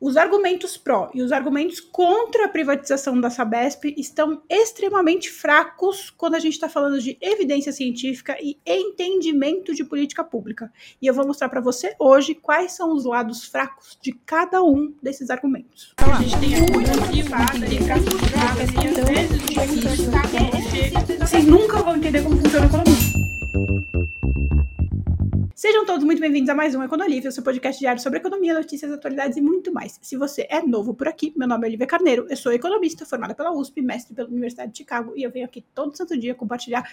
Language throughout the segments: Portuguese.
Os argumentos pró e os argumentos contra a privatização da Sabesp estão extremamente fracos quando a gente está falando de evidência científica e entendimento de política pública. E eu vou mostrar para você hoje quais são os lados fracos de cada um desses argumentos. A gente tem Vocês nunca vão entender como funciona a economia. Sejam todos muito bem-vindos a mais um Econolívio, seu podcast diário sobre economia, notícias, atualidades e muito mais. Se você é novo por aqui, meu nome é Olivia Carneiro, eu sou economista, formada pela USP, mestre pela Universidade de Chicago, e eu venho aqui todo santo dia compartilhar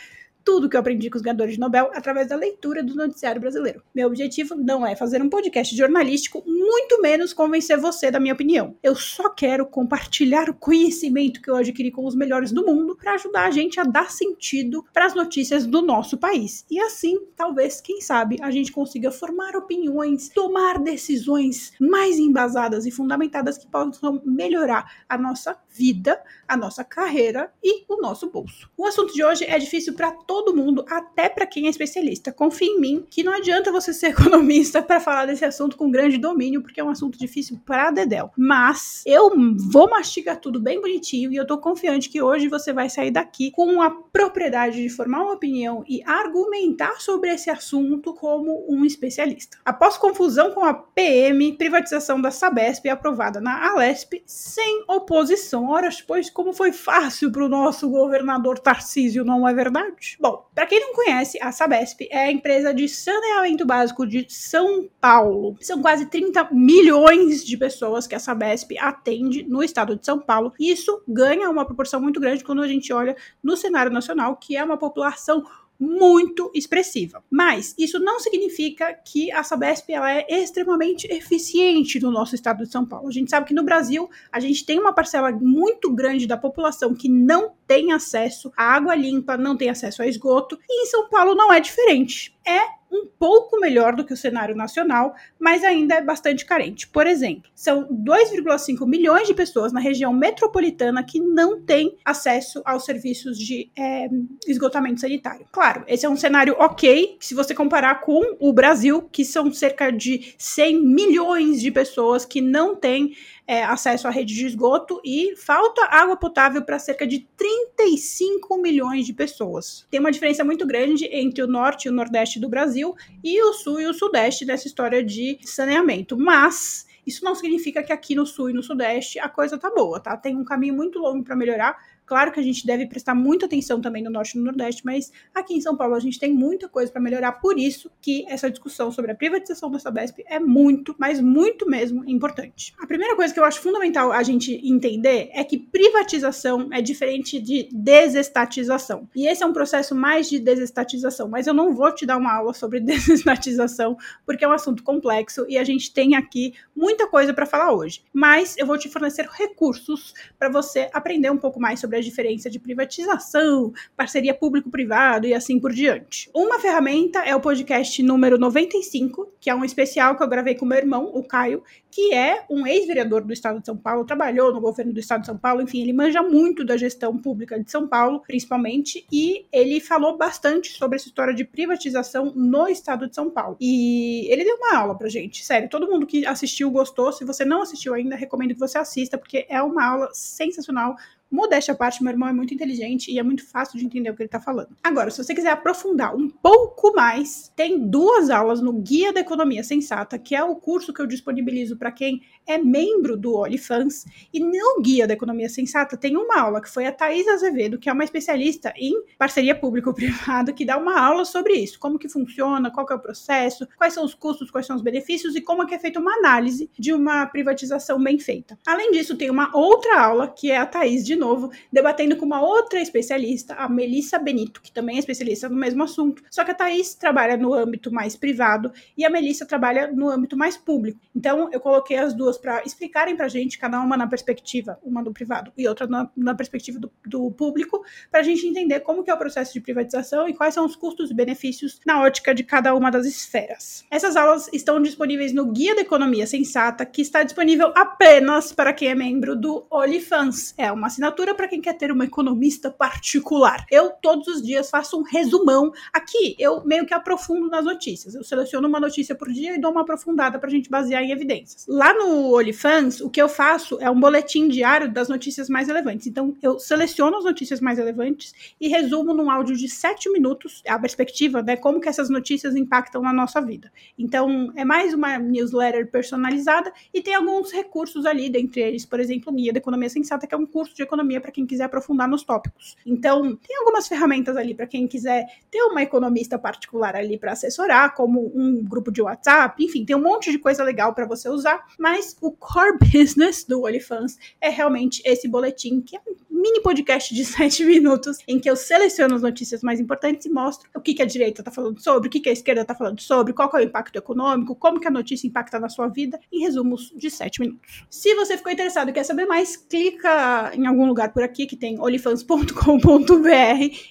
tudo que eu aprendi com os ganhadores de Nobel através da leitura do noticiário brasileiro. Meu objetivo não é fazer um podcast jornalístico, muito menos convencer você da minha opinião. Eu só quero compartilhar o conhecimento que eu adquiri com os melhores do mundo para ajudar a gente a dar sentido para as notícias do nosso país. E assim, talvez, quem sabe, a gente consiga formar opiniões, tomar decisões mais embasadas e fundamentadas que possam melhorar a nossa vida, a nossa carreira e o nosso bolso. O assunto de hoje é difícil para todo mundo, até para quem é especialista. Confie em mim que não adianta você ser economista para falar desse assunto com grande domínio, porque é um assunto difícil para dedéu. Mas eu vou mastigar tudo bem bonitinho e eu tô confiante que hoje você vai sair daqui com a propriedade de formar uma opinião e argumentar sobre esse assunto como um especialista. Após confusão com a PM, privatização da Sabesp aprovada na Alesp sem oposição. Ora, pois como foi fácil para o nosso governador Tarcísio, não é verdade? Bom, para quem não conhece, a Sabesp é a empresa de saneamento básico de São Paulo. São quase 30 milhões de pessoas que a Sabesp atende no estado de São Paulo. E isso ganha uma proporção muito grande quando a gente olha no cenário nacional, que é uma população muito expressiva. Mas isso não significa que a Sabesp ela é extremamente eficiente no nosso estado de São Paulo. A gente sabe que no Brasil a gente tem uma parcela muito grande da população que não tem acesso à água limpa, não tem acesso a esgoto, e em São Paulo não é diferente. É um pouco melhor do que o cenário nacional, mas ainda é bastante carente. Por exemplo, são 2,5 milhões de pessoas na região metropolitana que não têm acesso aos serviços de é, esgotamento sanitário. Claro, esse é um cenário ok se você comparar com o Brasil, que são cerca de 100 milhões de pessoas que não têm é, acesso à rede de esgoto e falta água potável para cerca de 35 milhões de pessoas. Tem uma diferença muito grande entre o norte e o nordeste do Brasil e o sul e o sudeste nessa história de saneamento. Mas isso não significa que aqui no sul e no sudeste a coisa tá boa, tá? Tem um caminho muito longo para melhorar Claro que a gente deve prestar muita atenção também no Norte e no Nordeste, mas aqui em São Paulo a gente tem muita coisa para melhorar. Por isso que essa discussão sobre a privatização da Sabesp é muito, mas muito mesmo importante. A primeira coisa que eu acho fundamental a gente entender é que privatização é diferente de desestatização. E esse é um processo mais de desestatização, mas eu não vou te dar uma aula sobre desestatização, porque é um assunto complexo e a gente tem aqui muita coisa para falar hoje. Mas eu vou te fornecer recursos para você aprender um pouco mais sobre sobre a diferença de privatização, parceria público-privado e assim por diante. Uma ferramenta é o podcast número 95, que é um especial que eu gravei com meu irmão, o Caio, que é um ex-vereador do estado de São Paulo, trabalhou no governo do estado de São Paulo, enfim, ele manja muito da gestão pública de São Paulo, principalmente, e ele falou bastante sobre essa história de privatização no estado de São Paulo. E ele deu uma aula pra gente, sério, todo mundo que assistiu gostou. Se você não assistiu ainda, recomendo que você assista, porque é uma aula sensacional Modéstia à parte, meu irmão é muito inteligente e é muito fácil de entender o que ele está falando. Agora, se você quiser aprofundar um pouco mais, tem duas aulas no Guia da Economia Sensata, que é o curso que eu disponibilizo para quem é membro do OnlyFans. E no Guia da Economia Sensata tem uma aula que foi a Thais Azevedo, que é uma especialista em parceria público-privado, que dá uma aula sobre isso. Como que funciona, qual que é o processo, quais são os custos, quais são os benefícios e como é que é feita uma análise de uma privatização bem feita. Além disso, tem uma outra aula que é a Thais de de novo, debatendo com uma outra especialista, a Melissa Benito, que também é especialista no mesmo assunto. Só que a Thaís trabalha no âmbito mais privado e a Melissa trabalha no âmbito mais público. Então, eu coloquei as duas para explicarem para gente, cada uma na perspectiva, uma do privado e outra na, na perspectiva do, do público, para a gente entender como que é o processo de privatização e quais são os custos e benefícios na ótica de cada uma das esferas. Essas aulas estão disponíveis no Guia da Economia Sensata, que está disponível apenas para quem é membro do OnlyFans. É uma assinatura assinatura para quem quer ter uma economista particular. Eu todos os dias faço um resumão. Aqui eu meio que aprofundo nas notícias. Eu seleciono uma notícia por dia e dou uma aprofundada para a gente basear em evidências. Lá no OnlyFans, o que eu faço é um boletim diário das notícias mais relevantes. Então eu seleciono as notícias mais relevantes e resumo num áudio de 7 minutos a perspectiva, né, como que essas notícias impactam na nossa vida. Então é mais uma newsletter personalizada e tem alguns recursos ali, dentre eles, por exemplo, Guia da Economia Sensata, que é um curso de economia para quem quiser aprofundar nos tópicos. Então, tem algumas ferramentas ali para quem quiser ter uma economista particular ali para assessorar, como um grupo de WhatsApp, enfim, tem um monte de coisa legal para você usar, mas o core business do OnlyFans é realmente esse boletim, que é um mini podcast de sete minutos em que eu seleciono as notícias mais importantes e mostro o que, que a direita está falando sobre, o que, que a esquerda está falando sobre, qual é o impacto econômico, como que a notícia impacta na sua vida, em resumos de sete minutos. Se você ficou interessado e quer saber mais, clica em algum lugar por aqui que tem olifans.com.br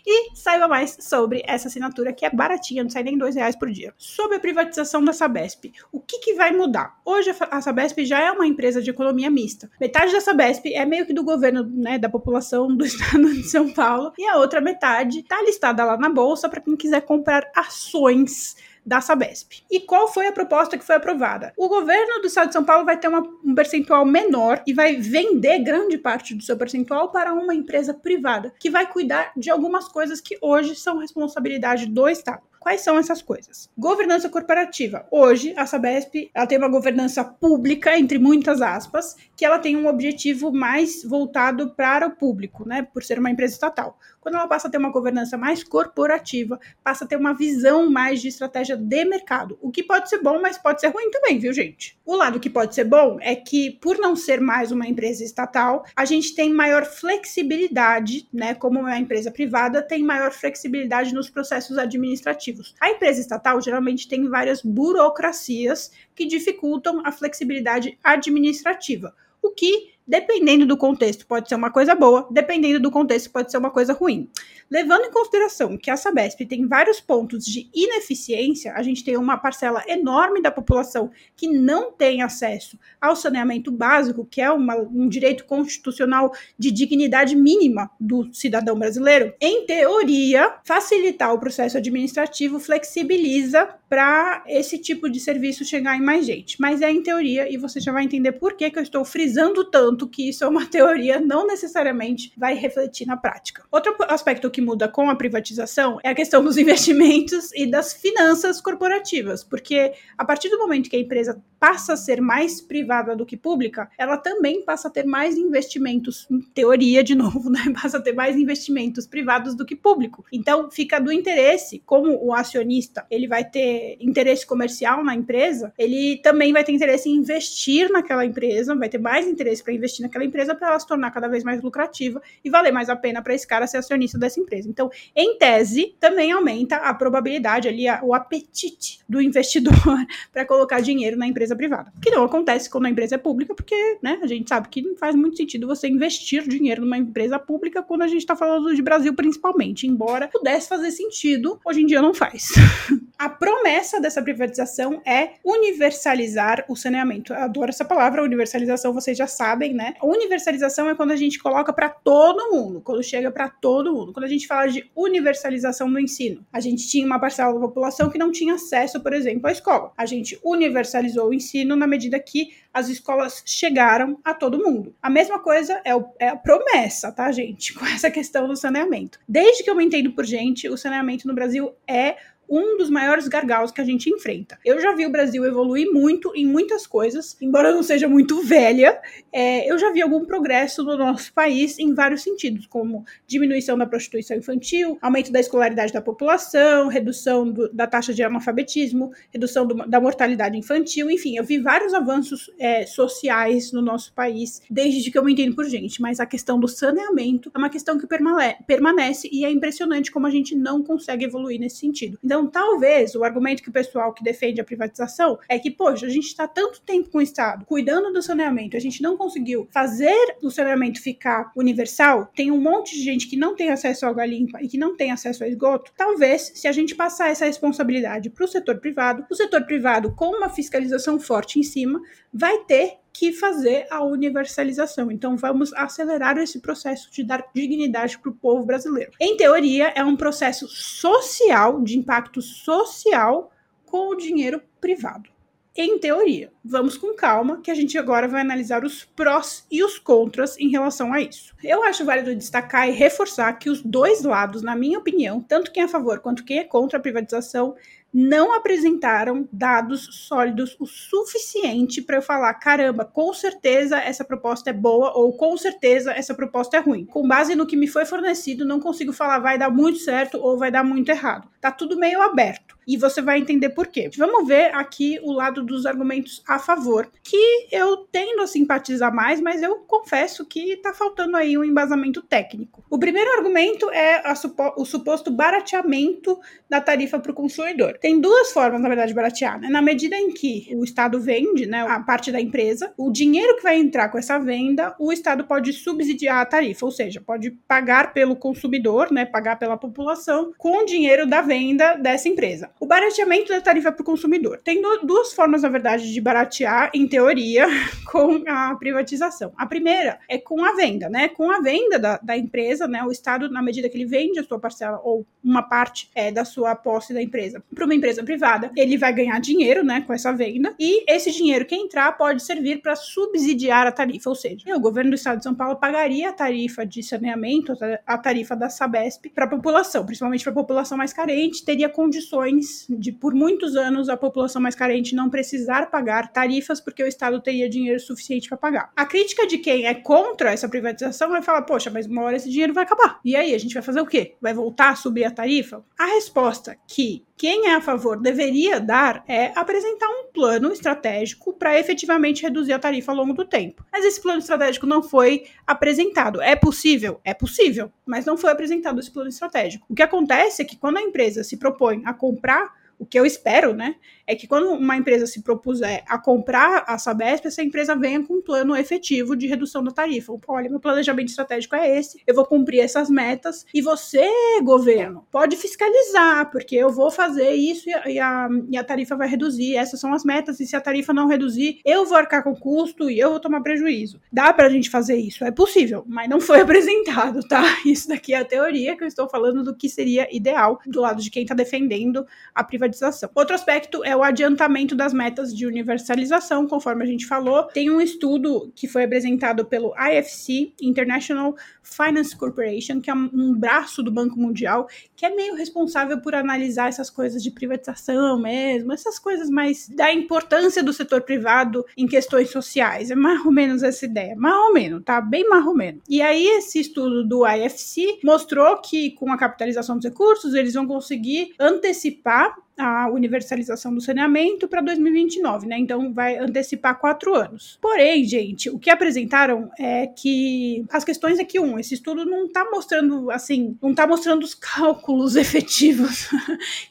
e saiba mais sobre essa assinatura que é baratinha, não sai nem dois reais por dia. Sobre a privatização da Sabesp, o que, que vai mudar? Hoje a Sabesp já é uma empresa de economia mista. Metade da Sabesp é meio que do governo, né, da população do estado de São Paulo, e a outra metade está listada lá na bolsa para quem quiser comprar ações da Sabesp. E qual foi a proposta que foi aprovada? O governo do estado de São Paulo vai ter uma, um percentual menor e vai vender grande parte do seu percentual para uma empresa privada, que vai cuidar de algumas coisas que hoje são responsabilidade do estado. Quais são essas coisas? Governança corporativa. Hoje, a Sabesp ela tem uma governança pública, entre muitas aspas, que ela tem um objetivo mais voltado para o público, né? Por ser uma empresa estatal. Quando ela passa a ter uma governança mais corporativa, passa a ter uma visão mais de estratégia de mercado. O que pode ser bom, mas pode ser ruim também, viu, gente? O lado que pode ser bom é que, por não ser mais uma empresa estatal, a gente tem maior flexibilidade, né? Como uma empresa privada, tem maior flexibilidade nos processos administrativos a empresa estatal geralmente tem várias burocracias que dificultam a flexibilidade administrativa, o que dependendo do contexto, pode ser uma coisa boa, dependendo do contexto, pode ser uma coisa ruim. Levando em consideração que a Sabesp tem vários pontos de ineficiência, a gente tem uma parcela enorme da população que não tem acesso ao saneamento básico, que é uma, um direito constitucional de dignidade mínima do cidadão brasileiro. Em teoria, facilitar o processo administrativo flexibiliza para esse tipo de serviço chegar em mais gente. Mas é em teoria, e você já vai entender por que, que eu estou frisando tanto tanto que isso é uma teoria, não necessariamente vai refletir na prática. Outro aspecto que muda com a privatização é a questão dos investimentos e das finanças corporativas, porque a partir do momento que a empresa passa a ser mais privada do que pública, ela também passa a ter mais investimentos, em teoria, de novo, né? Passa a ter mais investimentos privados do que público. Então, fica do interesse, como o acionista, ele vai ter interesse comercial na empresa, ele também vai ter interesse em investir naquela empresa, vai ter mais interesse para investir naquela empresa para ela se tornar cada vez mais lucrativa e valer mais a pena para esse cara ser acionista dessa empresa. Então, em tese, também aumenta a probabilidade ali, o apetite do investidor para colocar dinheiro na empresa empresa privada. Que não acontece quando a empresa é pública, porque né, a gente sabe que não faz muito sentido você investir dinheiro numa empresa pública quando a gente está falando de Brasil principalmente. Embora pudesse fazer sentido, hoje em dia não faz. a promessa dessa privatização é universalizar o saneamento. Eu adoro essa palavra, universalização, vocês já sabem, né? Universalização é quando a gente coloca para todo mundo, quando chega para todo mundo. Quando a gente fala de universalização no ensino, a gente tinha uma parcela da população que não tinha acesso, por exemplo, à escola. A gente universalizou o ensino na medida que as escolas chegaram a todo mundo. A mesma coisa é, o, é a promessa, tá, gente, com essa questão do saneamento. Desde que eu me entendo por gente, o saneamento no Brasil é um dos maiores gargalos que a gente enfrenta. Eu já vi o Brasil evoluir muito em muitas coisas, embora eu não seja muito velha, é, eu já vi algum progresso no nosso país em vários sentidos, como diminuição da prostituição infantil, aumento da escolaridade da população, redução do, da taxa de analfabetismo, redução do, da mortalidade infantil, enfim, eu vi vários avanços é, sociais no nosso país desde que eu me entendo por gente, mas a questão do saneamento é uma questão que permanece e é impressionante como a gente não consegue evoluir nesse sentido. Então, então, talvez o argumento que o pessoal que defende a privatização é que, poxa, a gente está tanto tempo com o Estado cuidando do saneamento, a gente não conseguiu fazer o saneamento ficar universal, tem um monte de gente que não tem acesso à água limpa e que não tem acesso ao esgoto. Talvez, se a gente passar essa responsabilidade para o setor privado, o setor privado, com uma fiscalização forte em cima, vai ter que fazer a universalização. Então, vamos acelerar esse processo de dar dignidade para o povo brasileiro. Em teoria, é um processo social, de impacto social, com o dinheiro privado em teoria. Vamos com calma, que a gente agora vai analisar os prós e os contras em relação a isso. Eu acho válido destacar e reforçar que os dois lados, na minha opinião, tanto quem é a favor quanto quem é contra a privatização, não apresentaram dados sólidos o suficiente para eu falar, caramba, com certeza essa proposta é boa ou com certeza essa proposta é ruim. Com base no que me foi fornecido, não consigo falar vai dar muito certo ou vai dar muito errado. Tá tudo meio aberto e você vai entender por quê. Vamos ver aqui o lado dos argumentos a favor, que eu tendo a simpatizar mais, mas eu confesso que tá faltando aí um embasamento técnico. O primeiro argumento é supo o suposto barateamento da tarifa para o consumidor. Tem duas formas, na verdade, de baratear, né? Na medida em que o Estado vende, né, a parte da empresa, o dinheiro que vai entrar com essa venda, o Estado pode subsidiar a tarifa, ou seja, pode pagar pelo consumidor, né, pagar pela população com o dinheiro da venda dessa empresa. O barateamento da tarifa para o consumidor. Tem duas formas, na verdade, de baratear, em teoria, com a privatização. A primeira é com a venda, né? Com a venda da, da empresa, né? O Estado, na medida que ele vende a sua parcela ou uma parte é, da sua posse da empresa para uma empresa privada, ele vai ganhar dinheiro, né? Com essa venda. E esse dinheiro que entrar pode servir para subsidiar a tarifa, ou seja, o governo do Estado de São Paulo pagaria a tarifa de saneamento, a tarifa da Sabesp para a população, principalmente para a população mais carente, teria condições de por muitos anos a população mais carente não precisar pagar tarifas porque o Estado teria dinheiro suficiente para pagar. A crítica de quem é contra essa privatização vai falar: poxa, mas uma hora esse dinheiro vai acabar. E aí, a gente vai fazer o quê? Vai voltar a subir a tarifa? A resposta que quem é a favor deveria dar é apresentar um plano estratégico para efetivamente reduzir a tarifa ao longo do tempo. Mas esse plano estratégico não foi apresentado. É possível? É possível, mas não foi apresentado esse plano estratégico. O que acontece é que quando a empresa se propõe a comprar o que eu espero, né, é que quando uma empresa se propuser a comprar a Sabesp, essa empresa venha com um plano efetivo de redução da tarifa. Olha, meu planejamento estratégico é esse, eu vou cumprir essas metas e você, governo, pode fiscalizar, porque eu vou fazer isso e a, e a tarifa vai reduzir, essas são as metas, e se a tarifa não reduzir, eu vou arcar com custo e eu vou tomar prejuízo. Dá pra gente fazer isso, é possível, mas não foi apresentado, tá? Isso daqui é a teoria que eu estou falando do que seria ideal do lado de quem tá defendendo a privatização. Outro aspecto é o adiantamento das metas de universalização, conforme a gente falou. Tem um estudo que foi apresentado pelo IFC, International Finance Corporation, que é um braço do Banco Mundial, que é meio responsável por analisar essas coisas de privatização mesmo, essas coisas mais da importância do setor privado em questões sociais. É mais ou menos essa ideia, mais ou menos, tá? Bem mais ou menos. E aí, esse estudo do IFC mostrou que com a capitalização dos recursos, eles vão conseguir antecipar a universalização do saneamento para 2029, né? Então vai antecipar quatro anos. Porém, gente, o que apresentaram é que as questões é que um, esse estudo não está mostrando assim, não está mostrando os cálculos efetivos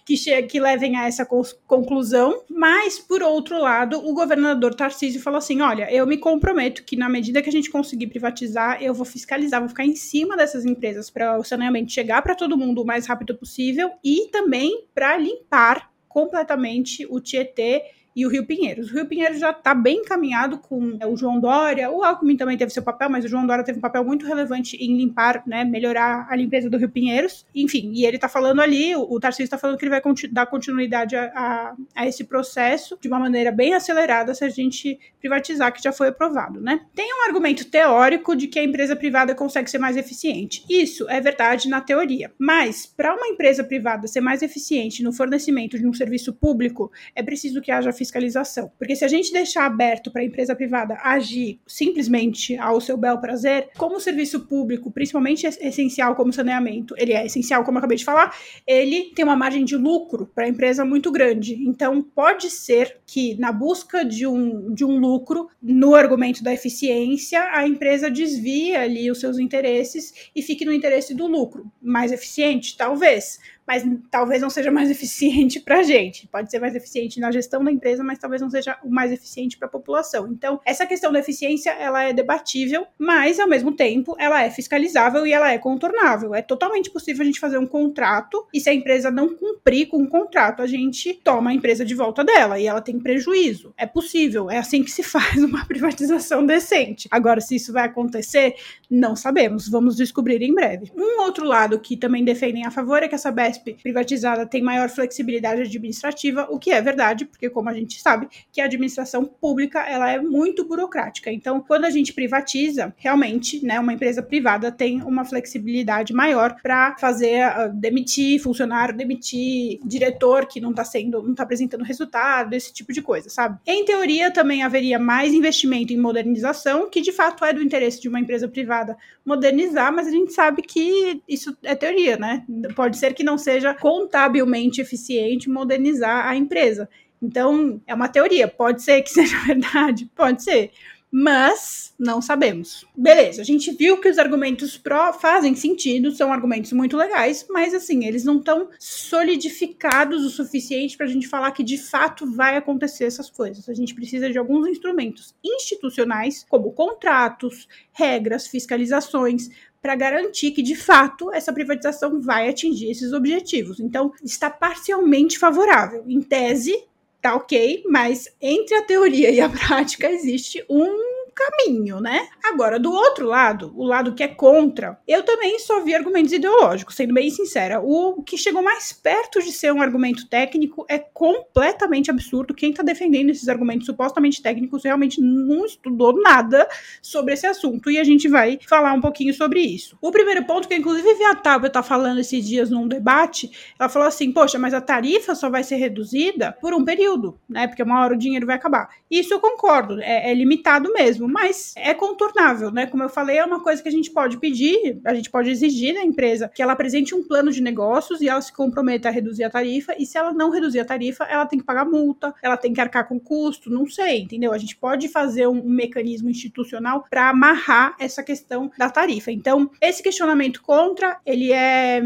que, que levem a essa conclusão, mas por outro lado, o governador Tarcísio falou assim: olha, eu me comprometo que na medida que a gente conseguir privatizar, eu vou fiscalizar, vou ficar em cima dessas empresas para o saneamento chegar para todo mundo o mais rápido possível e também para limpar completamente o Tietê e o Rio Pinheiros. O Rio Pinheiros já está bem encaminhado com é, o João Dória, o Alckmin também teve seu papel, mas o João Dória teve um papel muito relevante em limpar, né, melhorar a limpeza do Rio Pinheiros. Enfim, e ele está falando ali, o, Tarcísio está falando que ele vai continu dar continuidade a, a, a, esse processo de uma maneira bem acelerada se a gente privatizar, que já foi aprovado, né? Tem um argumento teórico de que a empresa privada consegue ser mais eficiente. Isso é verdade na teoria, mas para uma empresa privada ser mais eficiente no fornecimento de um serviço público, é preciso que haja fiscalização. Porque se a gente deixar aberto para a empresa privada agir simplesmente ao seu bel prazer, como o serviço público, principalmente essencial como saneamento, ele é essencial, como eu acabei de falar, ele tem uma margem de lucro para a empresa muito grande. Então, pode ser que na busca de um, de um lucro, no argumento da eficiência, a empresa desvie ali os seus interesses e fique no interesse do lucro. Mais eficiente? Talvez mas talvez não seja mais eficiente para a gente. Pode ser mais eficiente na gestão da empresa, mas talvez não seja o mais eficiente para a população. Então, essa questão da eficiência, ela é debatível, mas ao mesmo tempo, ela é fiscalizável e ela é contornável. É totalmente possível a gente fazer um contrato e se a empresa não cumprir com o contrato, a gente toma a empresa de volta dela e ela tem prejuízo. É possível, é assim que se faz uma privatização decente. Agora, se isso vai acontecer, não sabemos. Vamos descobrir em breve. Um outro lado que também defendem a favor é que essa Privatizada tem maior flexibilidade administrativa, o que é verdade, porque como a gente sabe, que a administração pública ela é muito burocrática. Então, quando a gente privatiza, realmente, né, uma empresa privada tem uma flexibilidade maior para fazer uh, demitir funcionário, demitir diretor que não está sendo, não está apresentando resultado, esse tipo de coisa, sabe? Em teoria, também haveria mais investimento em modernização, que de fato é do interesse de uma empresa privada modernizar, mas a gente sabe que isso é teoria, né? Pode ser que não seja contabilmente eficiente modernizar a empresa. Então, é uma teoria. Pode ser que seja verdade, pode ser mas não sabemos. Beleza, a gente viu que os argumentos pró fazem sentido, são argumentos muito legais, mas assim, eles não estão solidificados o suficiente para a gente falar que de fato vai acontecer essas coisas. A gente precisa de alguns instrumentos institucionais, como contratos, regras, fiscalizações, para garantir que, de fato, essa privatização vai atingir esses objetivos. Então, está parcialmente favorável. Em tese, tá ok, mas entre a teoria e a prática existe um caminho, né? Agora, do outro lado, o lado que é contra, eu também só vi argumentos ideológicos, sendo bem sincera. O que chegou mais perto de ser um argumento técnico é completamente absurdo. Quem tá defendendo esses argumentos supostamente técnicos realmente não estudou nada sobre esse assunto e a gente vai falar um pouquinho sobre isso. O primeiro ponto, que inclusive vi a Tábua tá falando esses dias num debate, ela falou assim: Poxa, mas a tarifa só vai ser reduzida por um período né? Porque uma hora o dinheiro vai acabar. Isso eu concordo, é, é, limitado mesmo, mas é contornável, né? Como eu falei, é uma coisa que a gente pode pedir, a gente pode exigir da empresa que ela apresente um plano de negócios e ela se comprometa a reduzir a tarifa, e se ela não reduzir a tarifa, ela tem que pagar multa, ela tem que arcar com custo, não sei, entendeu? A gente pode fazer um, um mecanismo institucional para amarrar essa questão da tarifa. Então, esse questionamento contra, ele é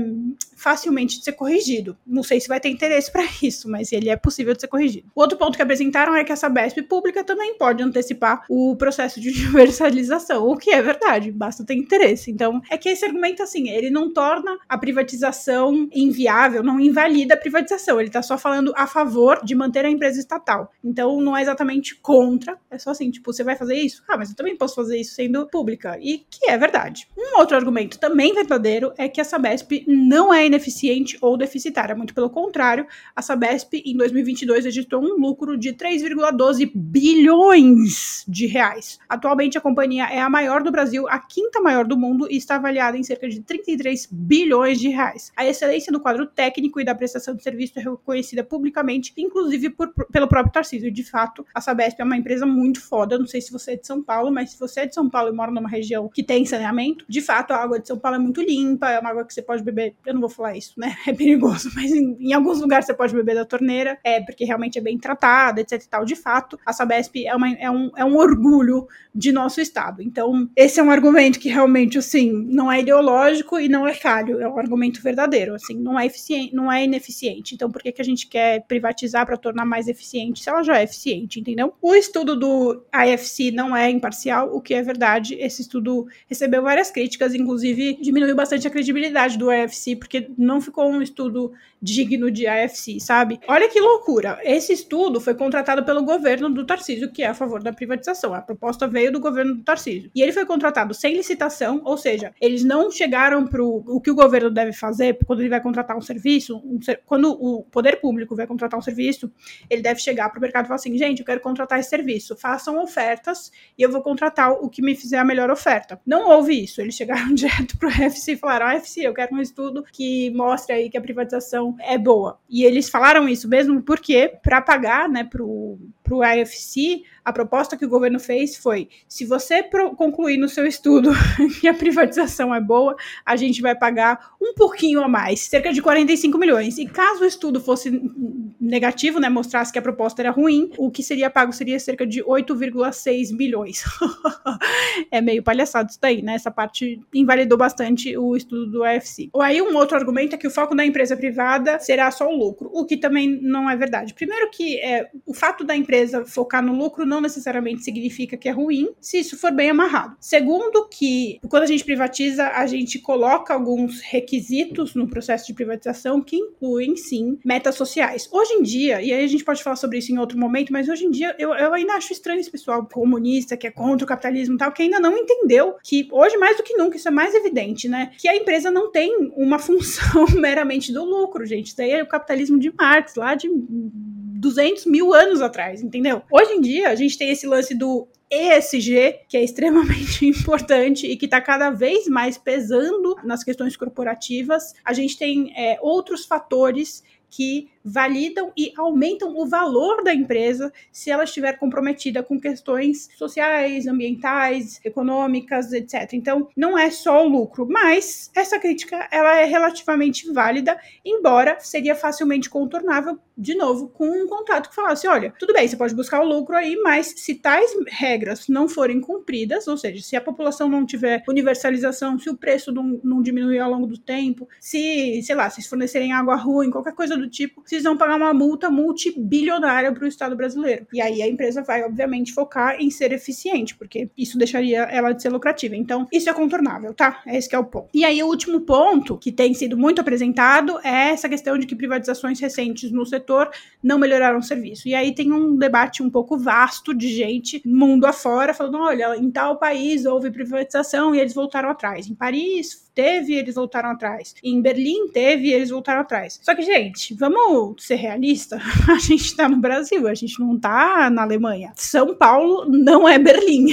facilmente de ser corrigido. Não sei se vai ter interesse para isso, mas ele é possível de ser corrigido. O outro ponto que apresentaram é que essa BESP pública também pode antecipar o processo de universalização, o que é verdade, basta ter interesse. Então, é que esse argumento, assim, ele não torna a privatização inviável, não invalida a privatização, ele tá só falando a favor de manter a empresa estatal. Então, não é exatamente contra, é só assim, tipo, você vai fazer isso? Ah, mas eu também posso fazer isso sendo pública, e que é verdade. Um outro argumento também verdadeiro é que essa BESP não é ineficiente ou deficitária. Muito pelo contrário, a Sabesp em 2022 registrou um lucro de 3,12 bilhões de reais. Atualmente a companhia é a maior do Brasil, a quinta maior do mundo e está avaliada em cerca de 33 bilhões de reais. A excelência do quadro técnico e da prestação de serviço é reconhecida publicamente, inclusive por, pelo próprio Tarcísio. De fato, a Sabesp é uma empresa muito foda. Não sei se você é de São Paulo, mas se você é de São Paulo e mora numa região que tem saneamento, de fato a água de São Paulo é muito limpa, é uma água que você pode beber. Eu não vou falar isso, né? É perigoso, mas em, em, alguns lugares você pode beber da torneira, é porque realmente é bem tratada, etc e tal. De fato, a Sabesp é, uma, é, um, é um orgulho de nosso estado. Então, esse é um argumento que realmente, assim, não é ideológico e não é falho, é um argumento verdadeiro, assim, não é eficiente, não é ineficiente. Então, por que, que a gente quer privatizar para tornar mais eficiente se ela já é eficiente, entendeu? O estudo do IFC não é imparcial, o que é verdade. Esse estudo recebeu várias críticas, inclusive diminuiu bastante a credibilidade do IFC, porque não ficou um estudo digno de AFC, sabe? Olha que loucura. Esse estudo foi contratado pelo governo do Tarcísio, que é a favor da privatização. A proposta veio do governo do Tarcísio. E ele foi contratado sem licitação, ou seja, eles não chegaram para o que o governo deve fazer quando ele vai contratar um serviço. Um, quando o poder público vai contratar um serviço, ele deve chegar para o mercado e falar assim: gente, eu quero contratar esse serviço, façam ofertas e eu vou contratar o que me fizer a melhor oferta. Não houve isso. Eles chegaram direto para o FC e falaram: ah, FC, eu quero um estudo que mostre aí que a privatização é boa. E eles falaram isso mesmo porque, para pagar né, para o IFC, a proposta que o governo fez foi: se você concluir no seu estudo que a privatização é boa, a gente vai pagar um pouquinho a mais, cerca de 45 milhões. E caso o estudo fosse negativo, né, mostrasse que a proposta era ruim, o que seria pago seria cerca de 8,6 bilhões. é meio palhaçado isso daí, né? Essa parte invalidou bastante o estudo do AFC. Ou aí um outro argumento é que o foco da empresa privada será só o lucro, o que também não é verdade. Primeiro que é, o fato da empresa focar no lucro não necessariamente significa que é ruim, se isso for bem amarrado. Segundo que quando a gente privatiza, a gente coloca alguns requisitos no processo de privatização que incluem sim metas sociais. Hoje em dia, e aí a gente pode falar sobre isso em outro momento, mas hoje em dia eu, eu ainda acho estranho esse pessoal comunista que é contra o capitalismo e tal, que ainda não entendeu que hoje mais do que nunca isso é mais evidente, né? Que a empresa não tem uma função meramente do lucro, gente. Isso daí é o capitalismo de Marx, lá de 200 mil anos atrás, entendeu? Hoje em dia, a gente tem esse lance do ESG, que é extremamente importante e que está cada vez mais pesando nas questões corporativas. A gente tem é, outros fatores que validam e aumentam o valor da empresa se ela estiver comprometida com questões sociais, ambientais, econômicas, etc. Então, não é só o lucro, mas essa crítica ela é relativamente válida, embora seria facilmente contornável, de novo, com um contrato que falasse, olha, tudo bem, você pode buscar o lucro aí, mas se tais regras não forem cumpridas, ou seja, se a população não tiver universalização, se o preço não, não diminuir ao longo do tempo, se, sei lá, se fornecerem água ruim, qualquer coisa do tipo, se precisam pagar uma multa multibilionária para o Estado brasileiro. E aí a empresa vai, obviamente, focar em ser eficiente, porque isso deixaria ela de ser lucrativa. Então, isso é contornável, tá? É esse que é o ponto. E aí, o último ponto, que tem sido muito apresentado, é essa questão de que privatizações recentes no setor não melhoraram o serviço. E aí tem um debate um pouco vasto de gente, mundo afora, falando: olha, em tal país houve privatização e eles voltaram atrás. Em Paris teve e eles voltaram atrás. Em Berlim teve e eles voltaram atrás. Só que, gente, vamos ser realistas. A gente tá no Brasil, a gente não tá na Alemanha. São Paulo não é Berlim.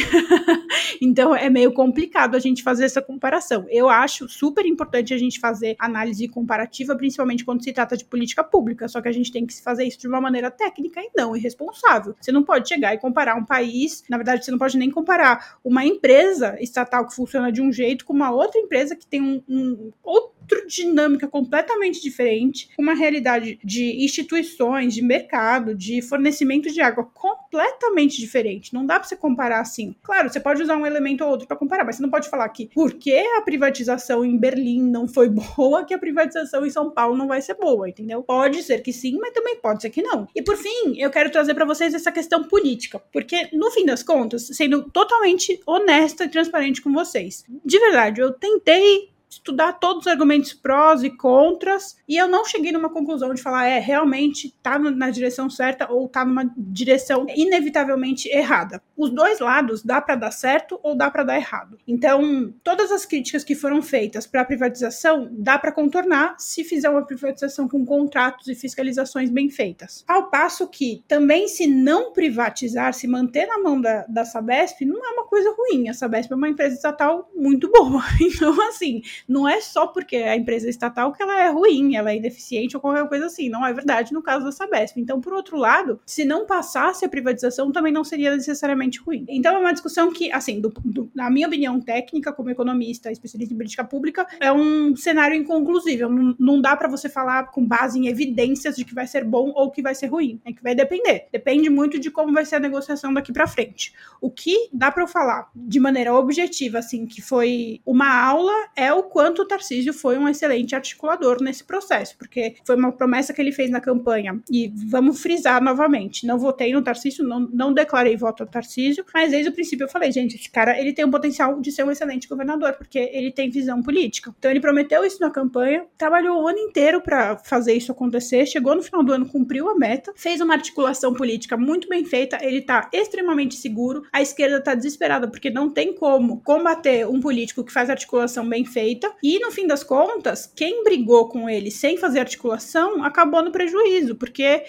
então é meio complicado a gente fazer essa comparação. Eu acho super importante a gente fazer análise comparativa, principalmente quando se trata de política pública. Só que a gente tem que fazer isso de uma maneira técnica e não irresponsável. Você não pode chegar e comparar um país, na verdade, você não pode nem comparar uma empresa estatal que funciona de um jeito com uma outra empresa que tem um, um outra dinâmica completamente diferente, uma realidade de instituições, de mercado, de fornecimento de água completamente diferente. Não dá para você comparar assim. Claro, você pode usar um elemento ou outro para comparar, mas você não pode falar que porque a privatização em Berlim não foi boa, que a privatização em São Paulo não vai ser boa, entendeu? Pode ser que sim, mas também pode ser que não. E por fim, eu quero trazer para vocês essa questão política, porque no fim das contas, sendo totalmente honesta e transparente com vocês, de verdade, eu tentei estudar todos os argumentos prós e contras, e eu não cheguei numa conclusão de falar, é, realmente tá na direção certa ou tá numa direção inevitavelmente errada. Os dois lados dá para dar certo ou dá para dar errado. Então, todas as críticas que foram feitas para a privatização dá para contornar se fizer uma privatização com contratos e fiscalizações bem feitas. Ao passo que também se não privatizar, se manter na mão da, da Sabesp, não é uma coisa ruim. A Sabesp é uma empresa estatal muito boa. Então, assim, não é só porque a empresa estatal que ela é ruim, ela é ineficiente ou qualquer coisa assim. Não é verdade no caso da Sabesp. Então, por outro lado, se não passasse a privatização, também não seria necessariamente ruim. Então, é uma discussão que, assim, do, do, na minha opinião técnica, como economista, especialista em política pública, é um cenário inconclusível. Não, não dá para você falar com base em evidências de que vai ser bom ou que vai ser ruim. É que vai depender. Depende muito de como vai ser a negociação daqui para frente. O que dá para eu falar de maneira objetiva, assim, que foi uma aula, é o quanto o Tarcísio foi um excelente articulador nesse processo, porque foi uma promessa que ele fez na campanha. E vamos frisar novamente: não votei no Tarcísio, não, não declarei voto ao Tarcísio, mas desde o princípio eu falei, gente, esse cara ele tem um potencial de ser um excelente governador, porque ele tem visão política. Então ele prometeu isso na campanha, trabalhou o ano inteiro para fazer isso acontecer, chegou no final do ano, cumpriu a meta, fez uma articulação política muito bem feita, ele tá extremamente seguro, a esquerda tá desesperada porque não tem como combater um político que faz articulação bem feita e no fim das contas, quem brigou com ele sem fazer articulação acabou no prejuízo, porque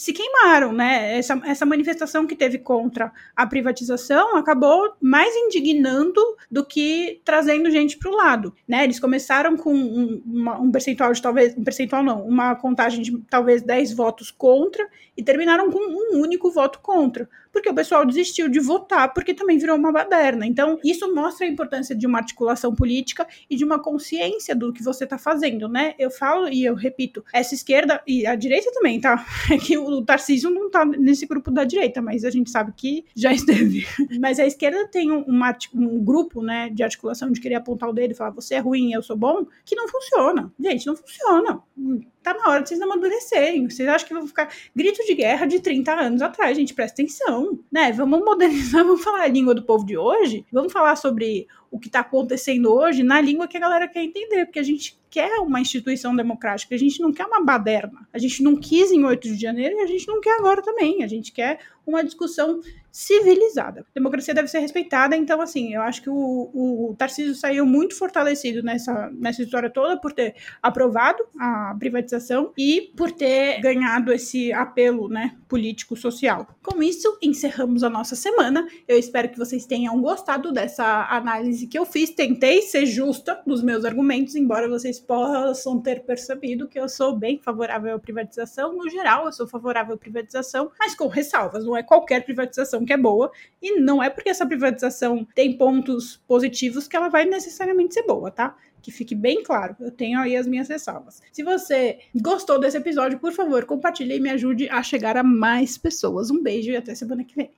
se queimaram, né? Essa, essa manifestação que teve contra a privatização acabou mais indignando do que trazendo gente para o lado, né? Eles começaram com um, uma, um, percentual de talvez, um percentual não, uma contagem de talvez 10 votos contra e terminaram com um único voto contra porque o pessoal desistiu de votar, porque também virou uma baderna. Então, isso mostra a importância de uma articulação política e de uma consciência do que você está fazendo, né? Eu falo e eu repito, essa esquerda e a direita também, tá? É que o Tarcísio não tá nesse grupo da direita, mas a gente sabe que já esteve. Mas a esquerda tem um, uma, um grupo, né, de articulação de querer apontar o dedo e falar você é ruim, eu sou bom, que não funciona. Gente, não funciona tá na hora de vocês amadurecerem. Vocês acham que vão ficar grito de guerra de 30 anos atrás, gente? Presta atenção, né? Vamos modernizar, vamos falar a língua do povo de hoje, vamos falar sobre o que está acontecendo hoje na língua que a galera quer entender, porque a gente quer uma instituição democrática, a gente não quer uma baderna. A gente não quis em 8 de janeiro e a gente não quer agora também. A gente quer uma discussão civilizada. A democracia deve ser respeitada, então, assim, eu acho que o, o Tarcísio saiu muito fortalecido nessa, nessa história toda por ter aprovado a privatização e por ter ganhado esse apelo, né, político-social. Com isso, encerramos a nossa semana. Eu espero que vocês tenham gostado dessa análise que eu fiz. Tentei ser justa nos meus argumentos, embora vocês possam ter percebido que eu sou bem favorável à privatização. No geral, eu sou favorável à privatização, mas com ressalvas. Não é qualquer privatização privatização que é boa, e não é porque essa privatização tem pontos positivos que ela vai necessariamente ser boa, tá? Que fique bem claro, eu tenho aí as minhas ressalvas. Se você gostou desse episódio, por favor, compartilhe e me ajude a chegar a mais pessoas. Um beijo e até semana que vem.